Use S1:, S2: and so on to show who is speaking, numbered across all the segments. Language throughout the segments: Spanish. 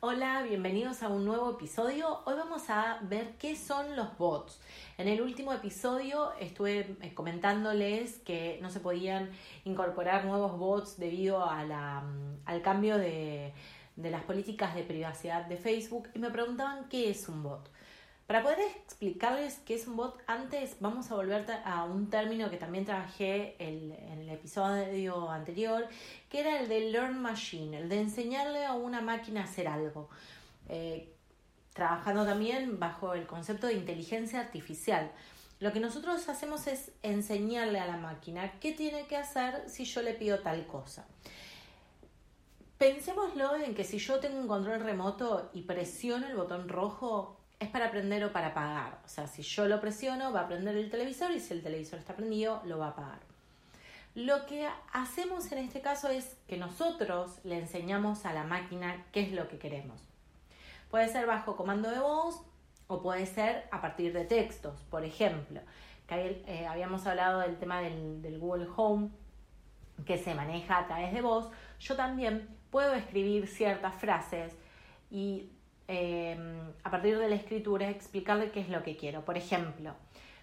S1: Hola, bienvenidos a un nuevo episodio. Hoy vamos a ver qué son los bots. En el último episodio estuve eh, comentándoles que no se podían incorporar nuevos bots debido a la, mm, al cambio de, de las políticas de privacidad de Facebook y me preguntaban qué es un bot. Para poder explicarles qué es un bot, antes vamos a volver a un término que también trabajé en el episodio anterior, que era el de Learn Machine, el de enseñarle a una máquina a hacer algo. Eh, trabajando también bajo el concepto de inteligencia artificial. Lo que nosotros hacemos es enseñarle a la máquina qué tiene que hacer si yo le pido tal cosa. Pensémoslo en que si yo tengo un control remoto y presiono el botón rojo, es para prender o para apagar. O sea, si yo lo presiono, va a prender el televisor y si el televisor está prendido, lo va a apagar. Lo que hacemos en este caso es que nosotros le enseñamos a la máquina qué es lo que queremos. Puede ser bajo comando de voz o puede ser a partir de textos. Por ejemplo, que eh, habíamos hablado del tema del, del Google Home que se maneja a través de voz. Yo también puedo escribir ciertas frases y Em, a partir de la escritura, explicarle qué es lo que quiero. Por ejemplo,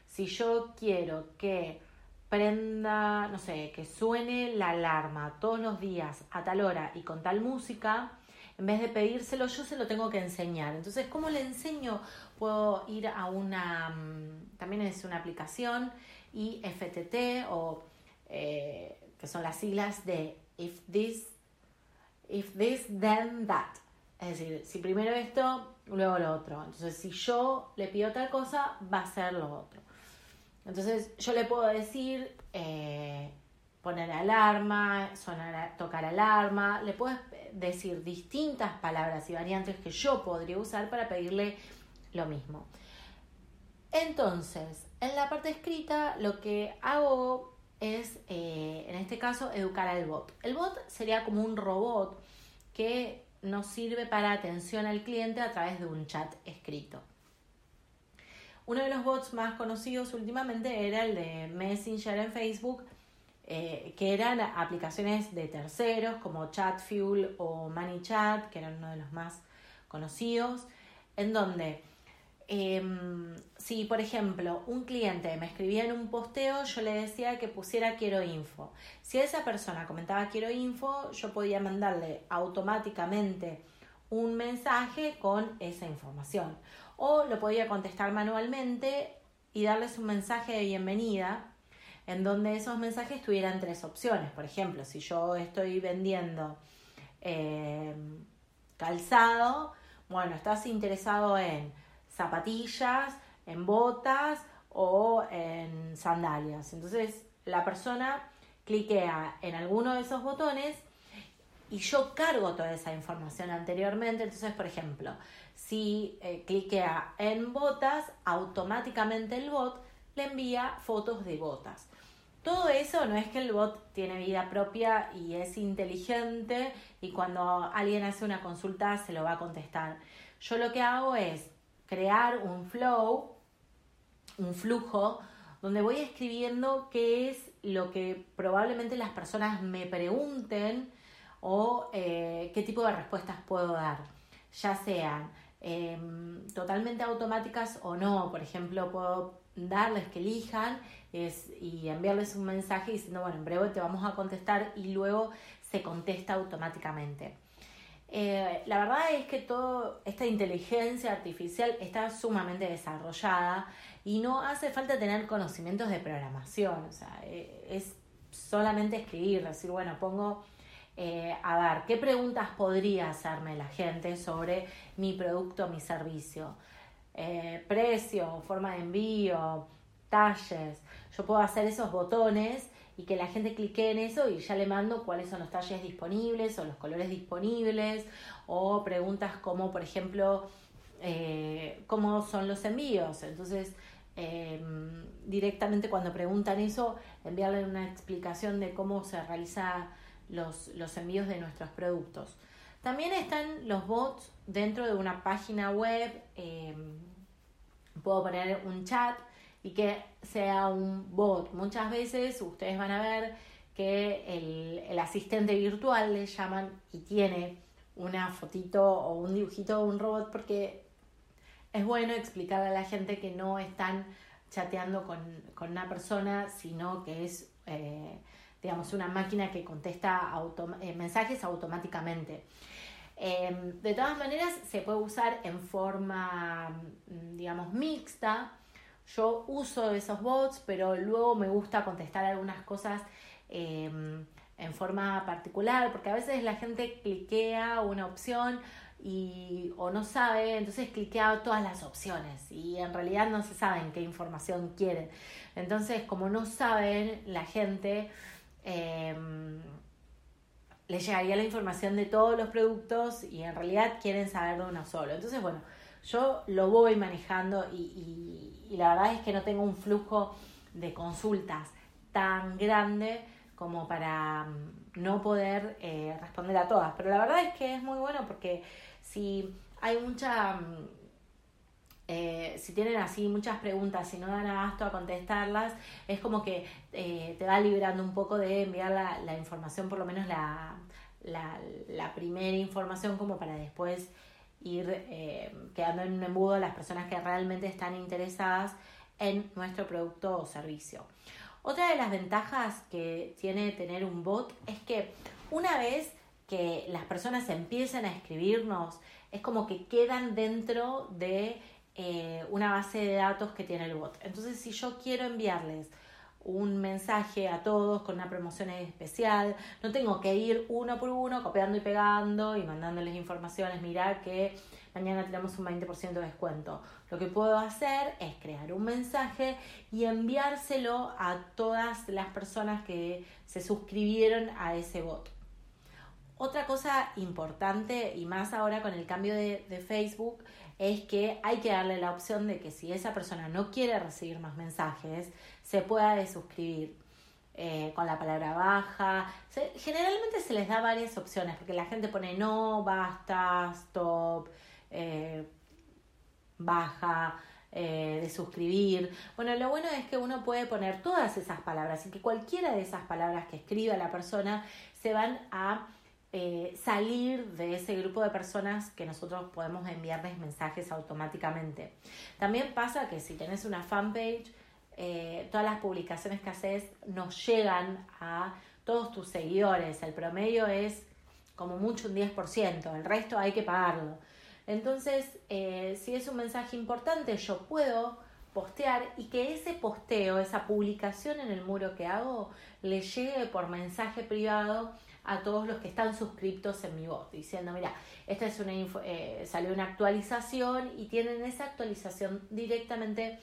S1: si yo quiero que prenda, no sé, que suene la alarma todos los días a tal hora y con tal música, en vez de pedírselo, yo se lo tengo que enseñar. Entonces, ¿cómo le enseño? Puedo ir a una, mm, también es una aplicación, IFTT, o eh, que son las siglas de If This, If This, Then That. Es decir, si primero esto, luego lo otro. Entonces, si yo le pido tal cosa, va a ser lo otro. Entonces, yo le puedo decir eh, poner alarma, tocar alarma. Le puedo decir distintas palabras y variantes que yo podría usar para pedirle lo mismo. Entonces, en la parte escrita, lo que hago es, eh, en este caso, educar al bot. El bot sería como un robot que nos sirve para atención al cliente a través de un chat escrito. Uno de los bots más conocidos últimamente era el de Messenger en Facebook, eh, que eran aplicaciones de terceros como Chatfuel o ManyChat, que eran uno de los más conocidos, en donde Em, si, por ejemplo, un cliente me escribía en un posteo, yo le decía que pusiera quiero info. Si esa persona comentaba quiero info, yo podía mandarle automáticamente un mensaje con esa información. O lo podía contestar manualmente y darles un mensaje de bienvenida en donde esos mensajes tuvieran tres opciones. Por ejemplo, si yo estoy vendiendo em, calzado, bueno, estás interesado en zapatillas, en botas o en sandalias. Entonces la persona cliquea en alguno de esos botones y yo cargo toda esa información anteriormente. Entonces, por ejemplo, si eh, cliquea en botas, automáticamente el bot le envía fotos de botas. Todo eso no es que el bot tiene vida propia y es inteligente y cuando alguien hace una consulta se lo va a contestar. Yo lo que hago es crear un flow, un flujo, donde voy escribiendo qué es lo que probablemente las personas me pregunten o eh, qué tipo de respuestas puedo dar, ya sean em, totalmente automáticas o no. Por ejemplo, puedo darles que elijan y enviarles un mensaje diciendo, bueno, en breve te vamos a contestar y luego se contesta automáticamente. Eh, la verdad es que toda esta inteligencia artificial está sumamente desarrollada y no hace falta tener conocimientos de programación, o sea, eh, es solamente escribir, decir, bueno, pongo eh, a ver, ¿qué preguntas podría hacerme la gente sobre mi producto, mi servicio? precio, forma de envío, talles. Yo puedo hacer esos botones y que la gente clique en eso y ya le mando cuáles son los talles disponibles o los colores disponibles o preguntas como por ejemplo eh, cómo son los envíos entonces em, directamente cuando preguntan eso enviarle una explicación de cómo se realiza los, los envíos de nuestros productos. También están los bots dentro de una página web em, puedo poner un chat y que sea un bot. Muchas veces ustedes van a ver que el, asistente virtual le llaman y tiene una fotito o un dibujito de un robot porque es bueno explicarle a la gente que no están chateando con, una persona, sino que es, eh, digamos, una máquina que contesta eh, mensajes automáticamente. Em, de todas maneras, se puede usar en forma, mm, digamos, mixta. Yo uso esos bots, pero luego me gusta contestar algunas cosas em, en forma particular, porque a veces la gente cliquea una opción y, o no sabe, entonces cliquea todas las opciones y en realidad no se saben qué información quieren. Entonces, como no saben, la gente em, le llegaría la información de todos los productos y en realidad quieren saber de uno solo. Entonces, bueno, yo lo voy manejando y, y la verdad es que no tengo un flujo de consultas tan grande como para mm, no poder eh, responder a todas. Pero la verdad es que es muy bueno porque si hay mucha... Mm, eh, si tienen así muchas preguntas y no dan abasto a contestarlas, es como que eh, te va librando un poco de enviar la, la información, por lo menos la, la, primera información, como para después ir quedando en un embudo las personas que realmente están interesadas en nuestro producto o servicio. Otra de las ventajas que tiene tener un bot es que una vez que las personas empiezan a escribirnos, es como que quedan dentro de eh, una base de datos que tiene el bot. Entonces, si yo quiero enviarles un mensaje a todos con una promoción especial, no tengo que ir uno por uno copiando y pegando y mandándoles informaciones, mirar que mañana tenemos un 20% de descuento. Lo que puedo hacer es crear un mensaje y enviárselo a todas las personas que se suscribieron a ese bot. Otra cosa importante, y más ahora con el cambio de, Facebook, es que hay que darle la opción de que si esa persona no quiere recibir más mensajes, se pueda desuscribir. Eh, con la palabra baja. generalmente se les da varias opciones, porque la gente pone no, basta, stop, eh, baja, eh, de suscribir. Bueno, lo bueno es que uno puede poner todas esas palabras y que cualquiera de esas palabras que escriba la persona se van a eh, salir de ese grupo de personas que nosotros podemos enviarles mensajes automáticamente. También pasa que si tenés una fanpage, todas las publicaciones que haces nos llegan a todos tus seguidores. El promedio es como mucho un 10%, el resto hay que pagarlo. Entonces, eh, si es un mensaje importante, yo puedo postear y que ese posteo, esa publicación en el muro que hago, le llegue por mensaje privado a todos los que están suscriptos en mi bot, diciendo, mira, esta es una eh, salió una actualización y tienen esa actualización directamente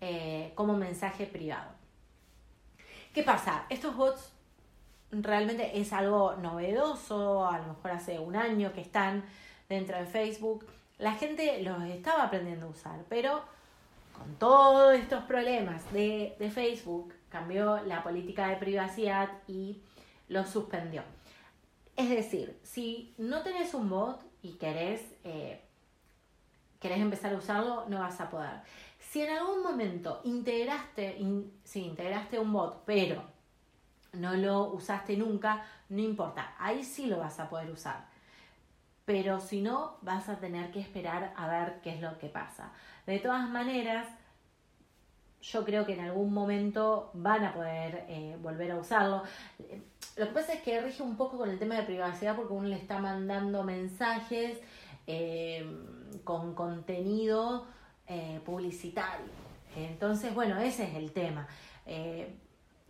S1: eh, como mensaje privado. ¿Qué pasa? Estos bots realmente es algo novedoso, a lo mejor hace un año que están dentro de Facebook. La gente los estaba aprendiendo a usar, pero con todos estos problemas de, Facebook, cambió la política de privacidad y lo suspendió. Es decir, si no tenés un bot y querés, eh, querés empezar a usarlo, no vas a poder. Si en algún momento integraste, integraste un bot, pero no lo usaste nunca, no importa, ahí sí lo vas a poder usar pero si no, vas a tener que esperar a ver qué es lo que pasa. De todas maneras, yo creo que en algún momento van a poder eh, volver a usarlo. Lo que pasa es que rige un poco con el tema de privacidad porque uno le está mandando mensajes eh, con contenido eh, publicitario. Entonces, bueno, ese es el tema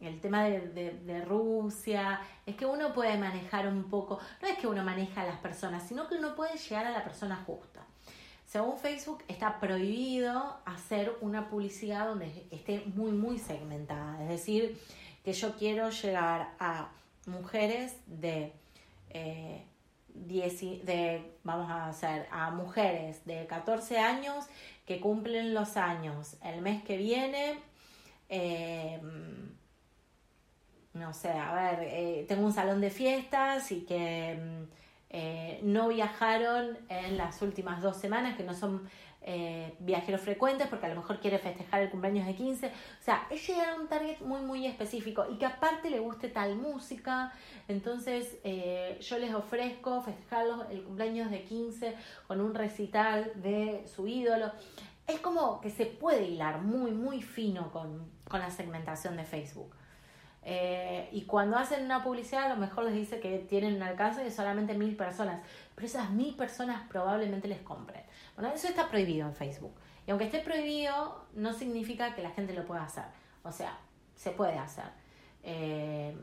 S1: el tema de, Rusia, es que uno puede manejar un poco, no es que uno maneja a las personas, sino que uno puede llegar a la persona justa. Según Facebook está prohibido hacer una publicidad donde esté muy, muy segmentada. Es decir, que yo quiero llegar a mujeres de, eh, de vamos a hacer, a mujeres de 14 años que cumplen los años el mes que viene. Eh, no sé, a ver, eh, tengo un salón de fiestas y que mm, eh, no viajaron en las últimas dos semanas, que no son eh, viajeros frecuentes, porque a lo mejor quiere festejar el cumpleaños de 15. O sea, es llegar a un target muy, muy específico y que aparte le guste tal música. Entonces, eh, yo les ofrezco festejarlos el cumpleaños de 15 con un recital de su ídolo. Es como que se puede hilar muy, muy fino con, con la segmentación de Facebook. Eh, y cuando hacen una publicidad, a lo mejor les dice que tienen un alcance de solamente mil personas, pero esas mil personas probablemente les compren. Bueno, eso está prohibido en Facebook. Y aunque esté prohibido, no significa que la gente lo pueda hacer. O sea, se puede hacer. Eh,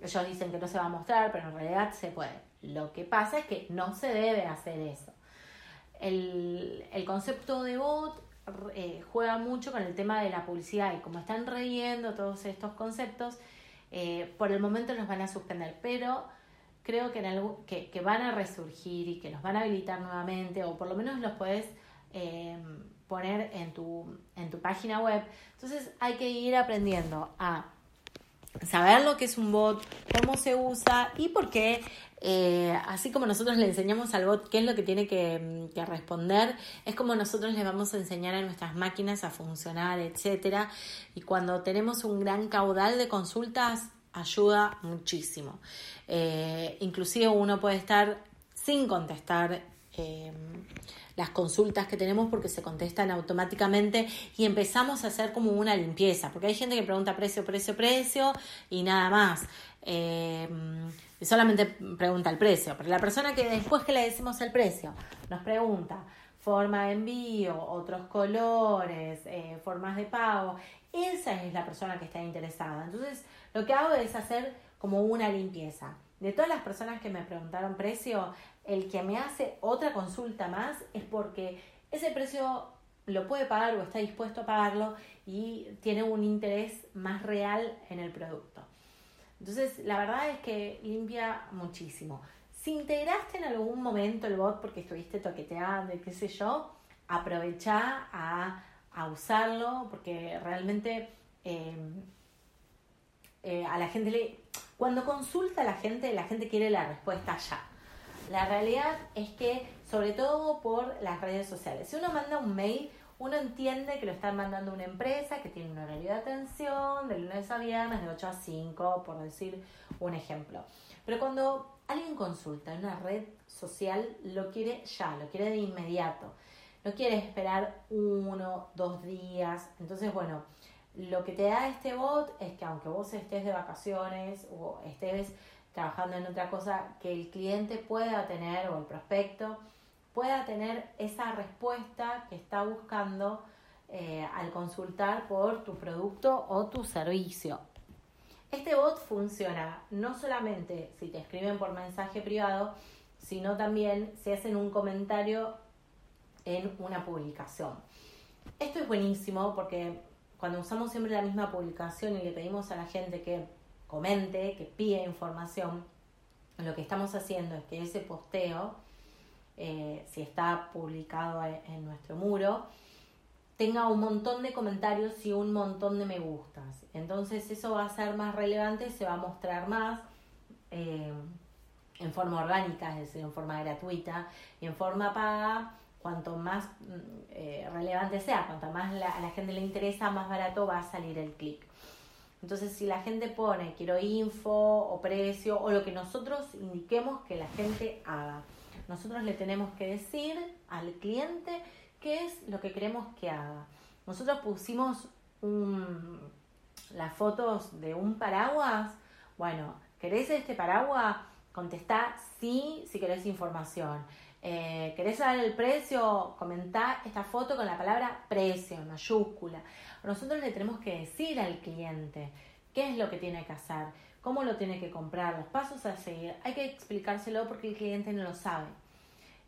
S1: ellos dicen que no se va a mostrar, pero en realidad se puede. Lo que pasa es que no se debe hacer eso. El, el concepto de bot eh, juega mucho con el tema de la publicidad y como están reviendo todos estos conceptos, eh, por el momento los van a suspender, pero creo que, en que, van a resurgir y que los van a habilitar nuevamente, o por lo menos los puedes eh, poner en tu, en tu página web. Entonces hay que ir aprendiendo a saber lo que es un bot, cómo se usa y por qué eh, así como nosotros le enseñamos al bot qué es lo que tiene que, que, responder, es como nosotros le vamos a enseñar a nuestras máquinas a funcionar, etcétera. Y cuando tenemos un gran caudal de consultas, ayuda muchísimo. Eh, inclusive uno puede estar sin contestar eh, las consultas que tenemos porque se contestan automáticamente y empezamos a hacer como una limpieza, porque hay gente que pregunta precio, precio, precio y nada más. Eh, y solamente pregunta el precio, pero la persona que después que le decimos el precio nos pregunta forma de envío, otros colores, eh, formas de pago, esa es la persona que está interesada. Entonces, lo que hago es hacer como una limpieza. De todas las personas que me preguntaron precio, el que me hace otra consulta más es porque ese precio lo puede pagar o está dispuesto a pagarlo y tiene un interés más real en el producto. Entonces, la verdad es que limpia muchísimo. Si integraste en algún momento el bot porque estuviste toqueteando y qué sé yo, aprovecha a, usarlo porque realmente eh, eh, a la gente le... Cuando consulta a la gente, la gente quiere la respuesta ya. La realidad es que, sobre todo por las redes sociales, si uno manda un mail, uno entiende que lo están mandando una empresa que tiene un horario de atención de lunes a viernes de 8 a 5, por decir un ejemplo. Pero cuando alguien consulta en una red social, lo quiere ya, lo quiere de inmediato. No quiere esperar uno, dos días. Entonces, bueno, lo que te da este bot es que aunque vos estés de vacaciones o estés trabajando en otra cosa, que el cliente pueda tener o el prospecto pueda tener esa respuesta que está buscando eh, al consultar por tu producto o tu servicio. Este bot funciona no solamente si te escriben por mensaje privado, sino también si hacen un comentario en una publicación. Esto es buenísimo porque cuando usamos siempre la misma publicación y le pedimos a la gente que comente, que pida información, lo que estamos haciendo es que ese posteo eh, si está publicado e, en nuestro muro, tenga un montón de comentarios y un montón de me gustas. Entonces eso va a ser más relevante, se va a mostrar más eh, en forma orgánica, es decir, en forma gratuita, y en forma paga, cuanto más mm, eh, relevante sea, cuanto más a la gente le interesa, más barato va a salir el clic. Entonces, si la gente pone quiero info o precio o lo que nosotros indiquemos que la gente haga, nosotros le tenemos que decir al cliente qué es lo que queremos que haga. Nosotros pusimos las fotos de un paraguas. Bueno, ¿querés este paraguas? Contestá sí si querés información. Eh, ¿Querés saber el precio? Comentá esta foto con la palabra precio mayúscula. Nosotros le tenemos que decir al cliente qué es lo que tiene que hacer, cómo lo tiene que comprar, los pasos a seguir. Hay que explicárselo porque el cliente no lo sabe.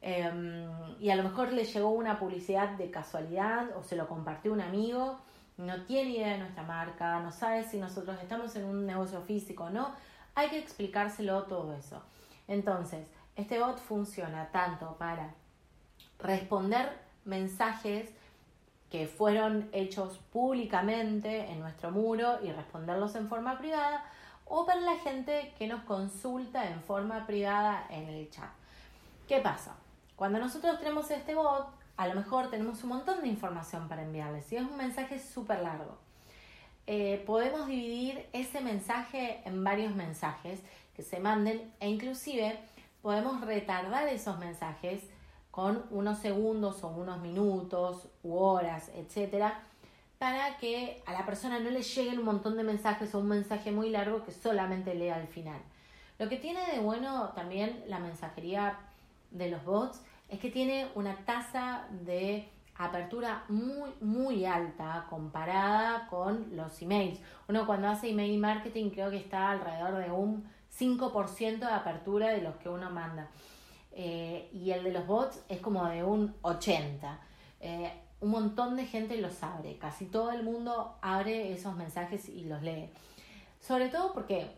S1: Em, y a lo mejor le llegó una publicidad de casualidad o se lo compartió un amigo, no tiene idea de nuestra marca, no sabe si nosotros estamos en un negocio físico o no. Hay que explicárselo todo eso. Entonces, este bot funciona tanto para responder mensajes que fueron hechos públicamente en nuestro muro y responderlos en forma privada, o para la gente que nos consulta en forma privada en el chat. ¿Qué pasa? Cuando nosotros tenemos este bot, a lo mejor tenemos un montón de información para enviarles. Si es un mensaje súper largo, eh, podemos dividir ese mensaje en varios mensajes que se manden e inclusive podemos retardar esos mensajes con unos segundos o unos minutos u horas, etcétera, para que a la persona no le lleguen un montón de mensajes o un mensaje muy largo que solamente lea al final. Lo que tiene de bueno también la mensajería de los bots es que tiene una tasa de apertura muy, muy alta comparada con los emails. Uno cuando hace email marketing creo que está alrededor de un 5% de apertura de los que uno manda. Eh, y el de los bots es como de un 80%. Eh, un montón de gente los abre, casi todo el mundo abre esos mensajes y los lee. Sobre todo porque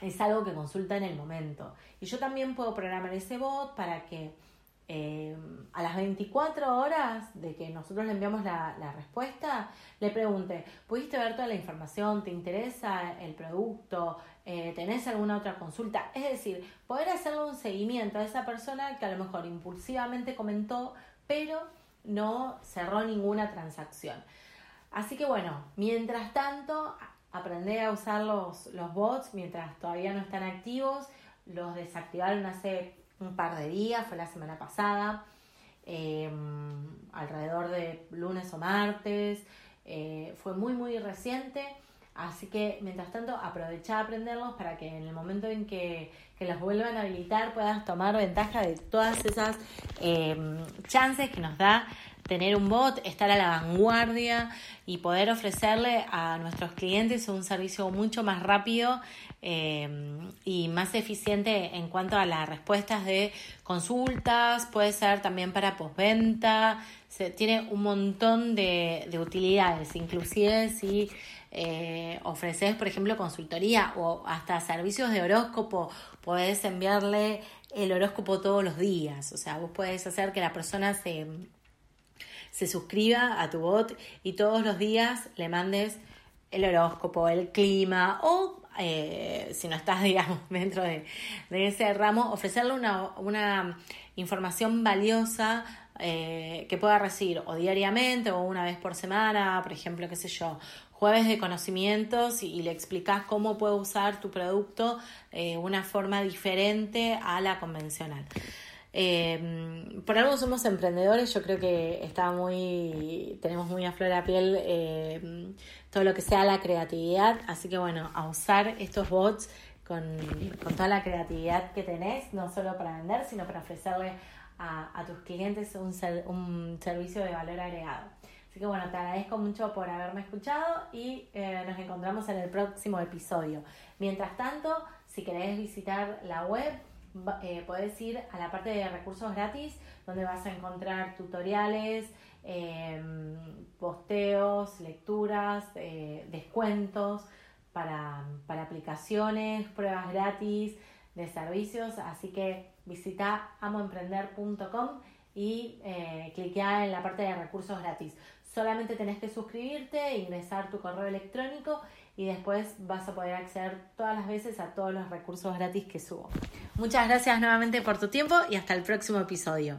S1: es algo que consulta en el momento. Y yo también puedo programar ese bot para que eh, a las 24 horas de que nosotros le enviamos la, respuesta, le pregunte, ¿pudiste ver toda la información? ¿Te interesa el producto? Eh, ¿Tenés alguna otra consulta? Es decir, poder hacerle un seguimiento a esa persona que a lo mejor impulsivamente comentó, pero no cerró ninguna transacción. Así que bueno, mientras tanto, aprender a usar los, los bots mientras todavía no están activos. Los desactivaron hace un par de días, fue la semana pasada, em, alrededor de lunes o martes, eh, fue muy muy reciente, así que mientras tanto aprovecha a aprenderlos para que en el momento en que, que los vuelvan a habilitar puedas tomar ventaja de todas esas em, chances que nos da tener un bot, estar a la vanguardia y poder ofrecerle a nuestros clientes un servicio mucho más rápido eh, y más eficiente en cuanto a las respuestas de consultas, puede ser también para postventa, se, tiene un montón de, utilidades, inclusive si eh, ofreces, por ejemplo, consultoría o hasta servicios de horóscopo, puedes enviarle el horóscopo todos los días, o sea, vos puedes hacer que la persona se se suscriba a tu bot y todos los días le mandes el horóscopo, el clima o eh, si no estás, digamos, dentro de, ese ramo, ofrecerle una, información valiosa eh, que pueda recibir o diariamente o una vez por semana, por ejemplo, qué sé yo, jueves de conocimientos y, le explicas cómo puede usar tu producto de eh, una forma diferente a la convencional. Eh, por algo somos emprendedores, yo creo que está muy, tenemos muy a flor de piel eh, todo lo que sea la creatividad, así que bueno, a usar estos bots con, toda la creatividad que tenés, no solo para vender, sino para ofrecerle a, tus clientes un, un servicio de valor agregado. Así que bueno, te agradezco mucho por haberme escuchado y eh, nos encontramos en el próximo episodio. Mientras tanto, si querés visitar la web, eh, podés ir a la parte de recursos gratis, donde vas a encontrar tutoriales, em, posteos, lecturas, eh, descuentos para, para aplicaciones, pruebas gratis de servicios. Así que visita amoemprender.com y eh, cliquea en la parte de recursos gratis. Solamente tenés que suscribirte, ingresar tu correo electrónico y después vas a poder acceder todas las veces a todos los recursos gratis que subo. Muchas gracias nuevamente por tu tiempo y hasta el próximo episodio.